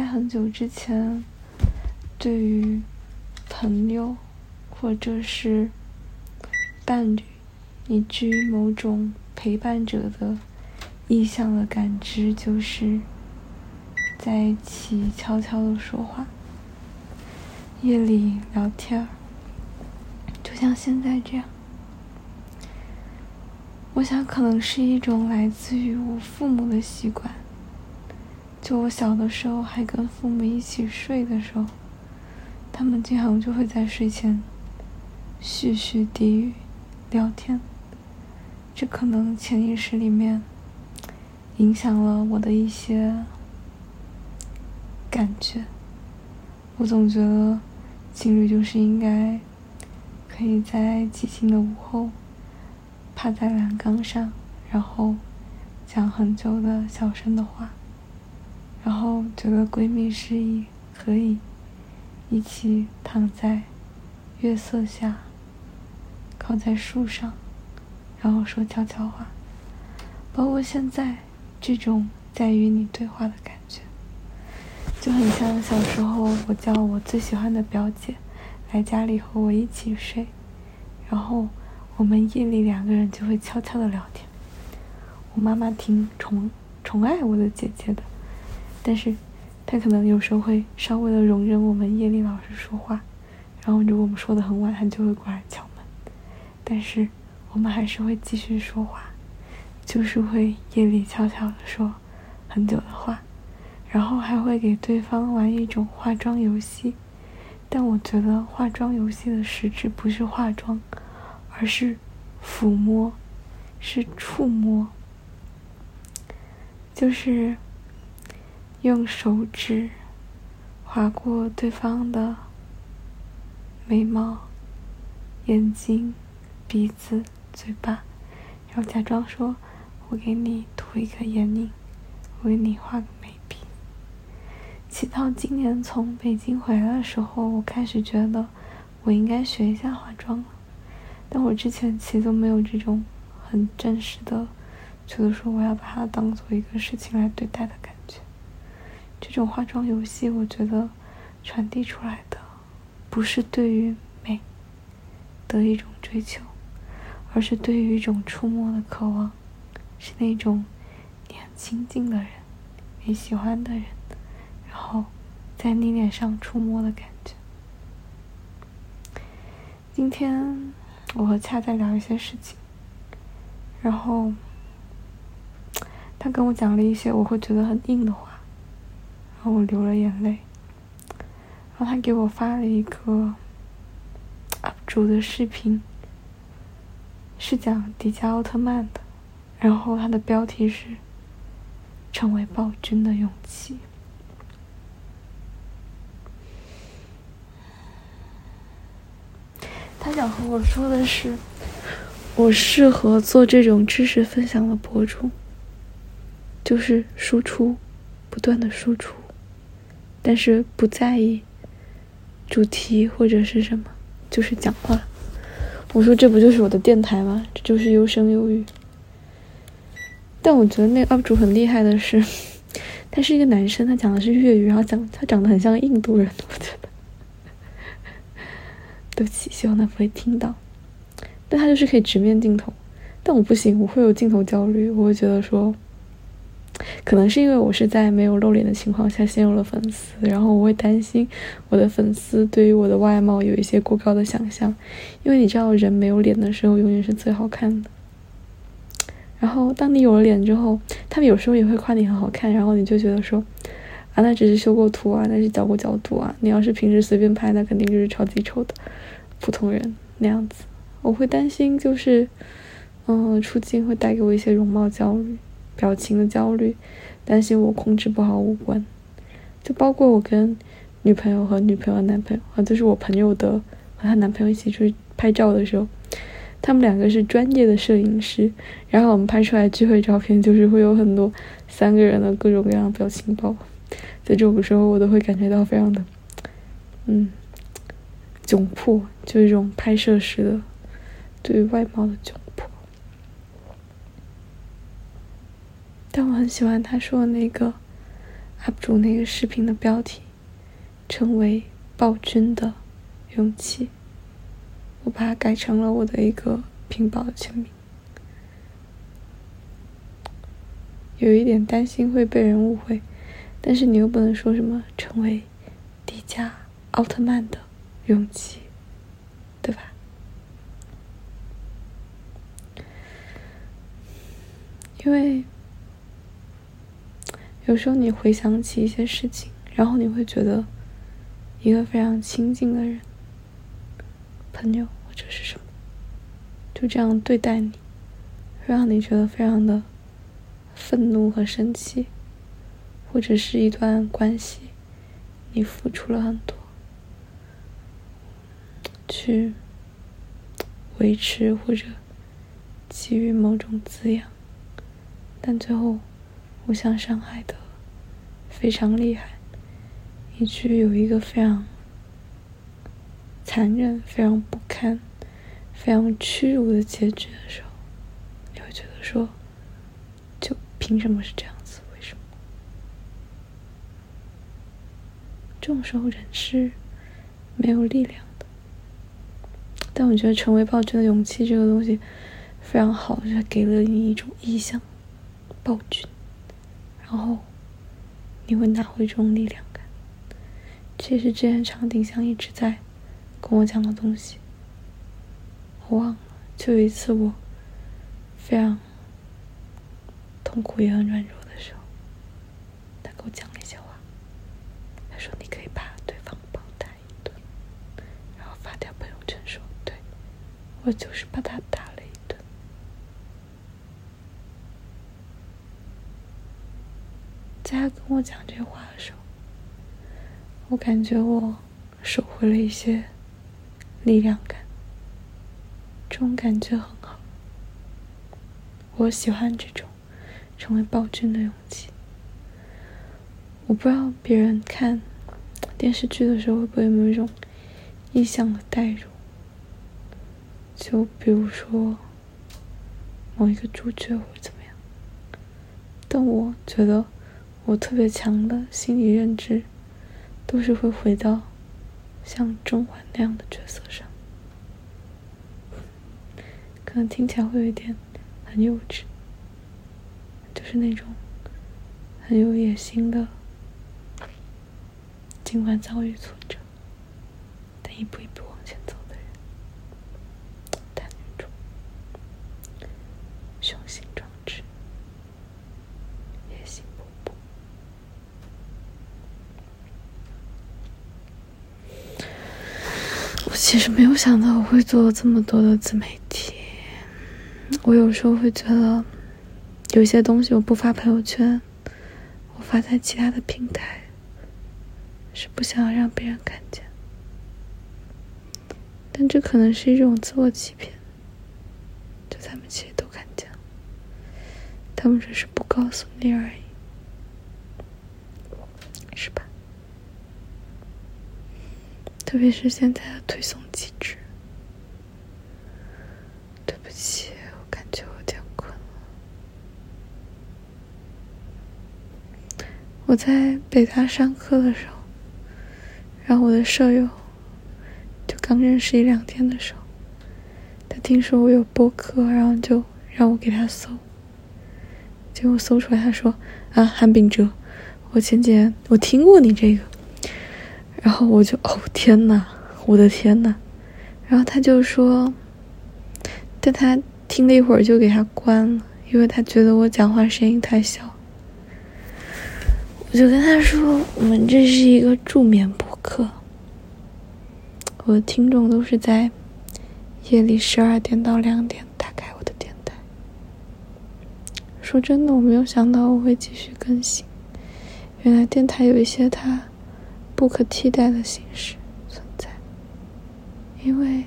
在很久之前，对于朋友或者是伴侣，以至于某种陪伴者的意向的感知，就是在一起悄悄的说话，夜里聊天儿，就像现在这样。我想，可能是一种来自于我父母的习惯。就我小的时候还跟父母一起睡的时候，他们经常就会在睡前絮絮低语聊天，这可能潜意识里面影响了我的一些感觉。我总觉得情侣就是应该可以在寂静的午后趴在栏杆上，然后讲很久的小声的话。然后觉得闺蜜示意可以一起躺在月色下，靠在树上，然后说悄悄话，包括现在这种在与你对话的感觉，就很像小时候我叫我最喜欢的表姐来家里和我一起睡，然后我们夜里两个人就会悄悄的聊天。我妈妈挺宠宠爱我的姐姐的。但是，他可能有时候会稍微的容忍我们夜里老是说话，然后如果我们说的很晚，他就会过来敲门。但是我们还是会继续说话，就是会夜里悄悄的说很久的话，然后还会给对方玩一种化妆游戏。但我觉得化妆游戏的实质不是化妆，而是抚摸，是触摸，就是。用手指划过对方的眉毛、眼睛、鼻子、嘴巴，然后假装说：“我给你涂一个眼影，我给你画个眉笔。”直到今年从北京回来的时候，我开始觉得我应该学一下化妆了。但我之前其实都没有这种很正式的，觉得说我要把它当做一个事情来对待的。这种化妆游戏，我觉得传递出来的不是对于美的一种追求，而是对于一种触摸的渴望，是那种你很亲近的人、你喜欢的人，然后在你脸上触摸的感觉。今天我和恰在聊一些事情，然后他跟我讲了一些我会觉得很硬的话。然后我流了眼泪，然后他给我发了一个 UP 主的视频，是讲迪迦奥特曼的，然后他的标题是“成为暴君的勇气”。他想和我说的是，我适合做这种知识分享的博主，就是输出，不断的输出。但是不在意主题或者是什么，就是讲话。我说这不就是我的电台吗？这就是有声有语。但我觉得那个 UP 主很厉害的是，他是一个男生，他讲的是粤语，然后讲他长得很像印度人，我觉得。对不起，希望他不会听到。但他就是可以直面镜头，但我不行，我会有镜头焦虑，我会觉得说。可能是因为我是在没有露脸的情况下陷入了粉丝，然后我会担心我的粉丝对于我的外貌有一些过高的想象，因为你知道人没有脸的时候永远是最好看的。然后当你有了脸之后，他们有时候也会夸你很好看，然后你就觉得说，啊那只是修过图啊，那是调过角度啊，你要是平时随便拍，那肯定就是超级丑的普通人那样子。我会担心就是，嗯，出镜会带给我一些容貌焦虑。表情的焦虑，担心我控制不好五官，就包括我跟女朋友和女朋友男朋友啊，就是我朋友的和她男朋友一起出去拍照的时候，他们两个是专业的摄影师，然后我们拍出来聚会照片就是会有很多三个人的各种各样的表情包，在这种时候我都会感觉到非常的，嗯，窘迫，就是这种拍摄时的对外貌的窘迫。但我很喜欢他说的那个 UP 主那个视频的标题，成为暴君的勇气。我把它改成了我的一个屏保的签名。有一点担心会被人误会，但是你又不能说什么成为迪迦奥特曼的勇气，对吧？因为有时候你回想起一些事情，然后你会觉得一个非常亲近的人、朋友或者是什么，就这样对待你，会让你觉得非常的。愤怒和生气，或者是一段关系，你付出了很多，去维持或者给予某种滋养，但最后互相伤害的非常厉害，以至于有一个非常残忍、非常不堪、非常屈辱的结局的时候，你会觉得说。就凭什么是这样子？为什么？这种时候人是没有力量的。但我觉得成为暴君的勇气这个东西非常好，就是给了你一种意向，暴君，然后你会拿回这种力量感。这是之前长丁香一直在跟我讲的东西。我忘了，就有一次我非常。痛苦也很软弱的时候，他给我讲了一些话。他说：“你可以把对方暴打一顿，然后发条朋友圈说，对我就是把他打了一顿。”在他跟我讲这话的时候，我感觉我收回了一些力量感，这种感觉很好，我喜欢这种。成为暴君的勇气，我不知道别人看电视剧的时候会不会有没有一种意象的代入，就比如说某一个主角或怎么样。但我觉得我特别强的心理认知，都是会回到像甄嬛那样的角色上，可能听起来会有一点很幼稚。就是那种很有野心的，尽管遭遇挫折，但一步一步往前走的人，但那种雄心壮志、野心其实没有想到我会做这么多的自媒体，我有时候会觉得。有些东西我不发朋友圈，我发在其他的平台，是不想要让别人看见。但这可能是一种自我欺骗，就他们其实都看见了，他们只是不告诉你而已，是吧？特别是现在的推送机制。对不起我感觉有点困了。我在北大上课的时候，然后我的舍友就刚认识一两天的时候，他听说我有播客，然后就让我给他搜。结果搜出来，他说：“啊，韩炳哲，我前几天我听过你这个。”然后我就哦天呐，我的天呐！然后他就说，但他听了一会儿就给他关了，因为他觉得我讲话声音太小。我就跟他说：“我们这是一个助眠播客，我的听众都是在夜里十二点到两点打开我的电台。说真的，我没有想到我会继续更新。原来电台有一些它不可替代的形式存在。因为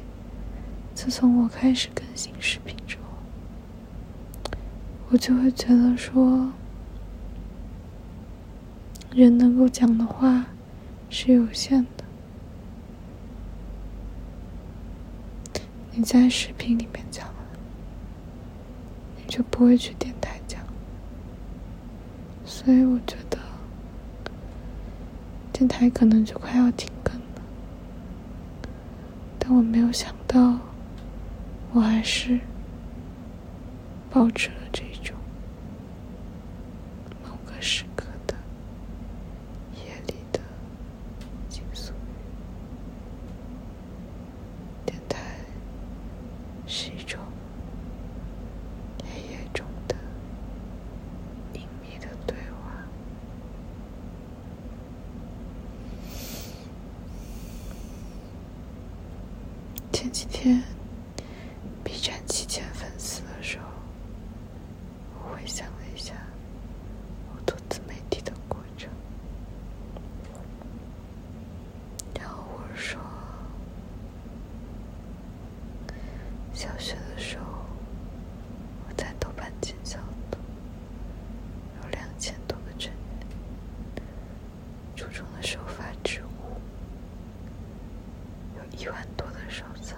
自从我开始更新视频之后，我就会觉得说。”人能够讲的话是有限的，你在视频里面讲了，你就不会去电台讲。所以我觉得，电台可能就快要停更了。但我没有想到，我还是保持了这种某个时刻的夜里的倾诉。电台是一种黑夜中的隐秘的对话。前几天，B 站七千粉丝的时候，我回想了一下我做自媒体的过程，然后我说，小学的时候我在豆瓣进小组，有两千多个成员；初中的时候发知乎，有一万多的收藏；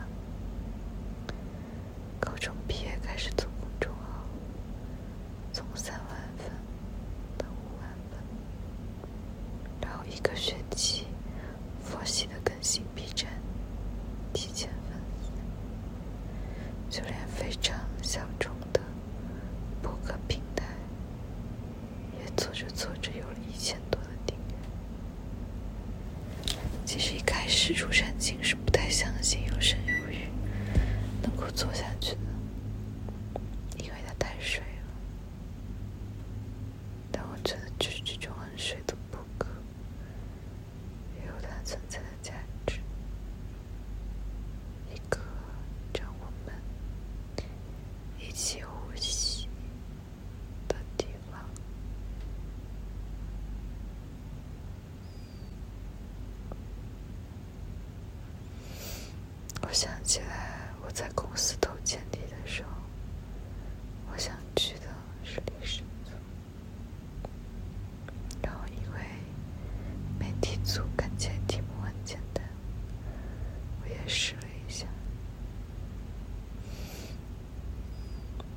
高中毕业开始做公众号，从三万粉到五万粉，然后一个学期佛系的更新 B 站，提前粉丝，就连非常小众的博客平台，也做着做着有了一千多的订阅。其是出身始入山青是不太相信有声有语能够做下去的，因为它太水了。但我觉得就是这种很水的博客，也有它存在的价值。一个让我们一起呼吸的地方。我想起来，我在公司都简历的时候，我想去的是李氏组，然后因为媒体组看起来题目很简单，我也试了一下，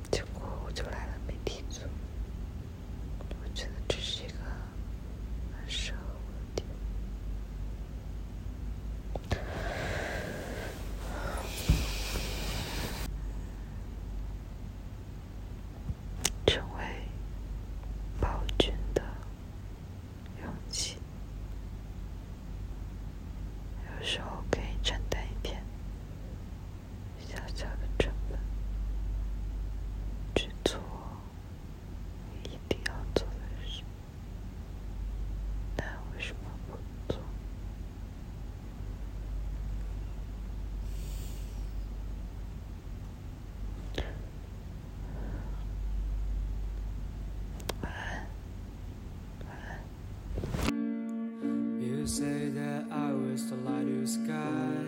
结果我就来了媒体组。我觉得这是一个很适合我的地方。成为暴君的勇气，有时候可以承担一点小小的成本，去做一定要做的事。那为什么不做？晚安，晚安。the lighter sky.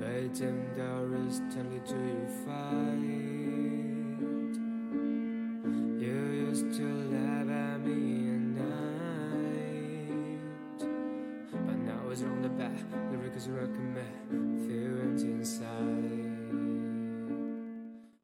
Beijing, there is 10 to you fight.